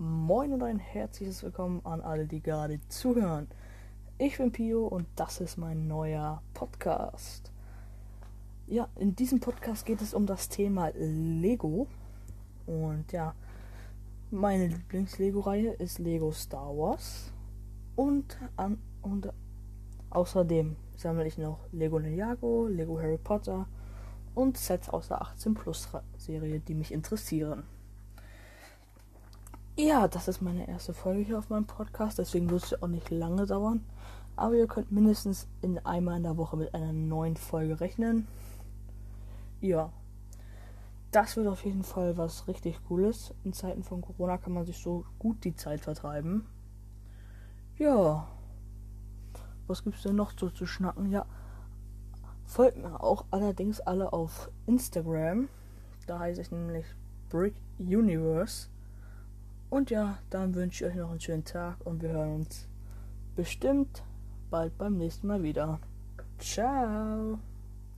Moin und ein herzliches Willkommen an alle, die gerade zuhören. Ich bin Pio und das ist mein neuer Podcast. Ja, in diesem Podcast geht es um das Thema Lego. Und ja, meine Lieblings-Lego-Reihe ist Lego Star Wars. Und, an, und außerdem sammle ich noch Lego Ninjago, Lego Harry Potter und Sets aus der 18 Plus Serie, die mich interessieren. Ja, das ist meine erste Folge hier auf meinem Podcast, deswegen wird es auch nicht lange dauern. Aber ihr könnt mindestens in einmal in der Woche mit einer neuen Folge rechnen. Ja, das wird auf jeden Fall was richtig Cooles. In Zeiten von Corona kann man sich so gut die Zeit vertreiben. Ja, was gibt's denn noch so zu schnacken? Ja, folgt mir auch allerdings alle auf Instagram. Da heiße ich nämlich Brick Universe. Und ja, dann wünsche ich euch noch einen schönen Tag und wir hören uns bestimmt bald beim nächsten Mal wieder. Ciao.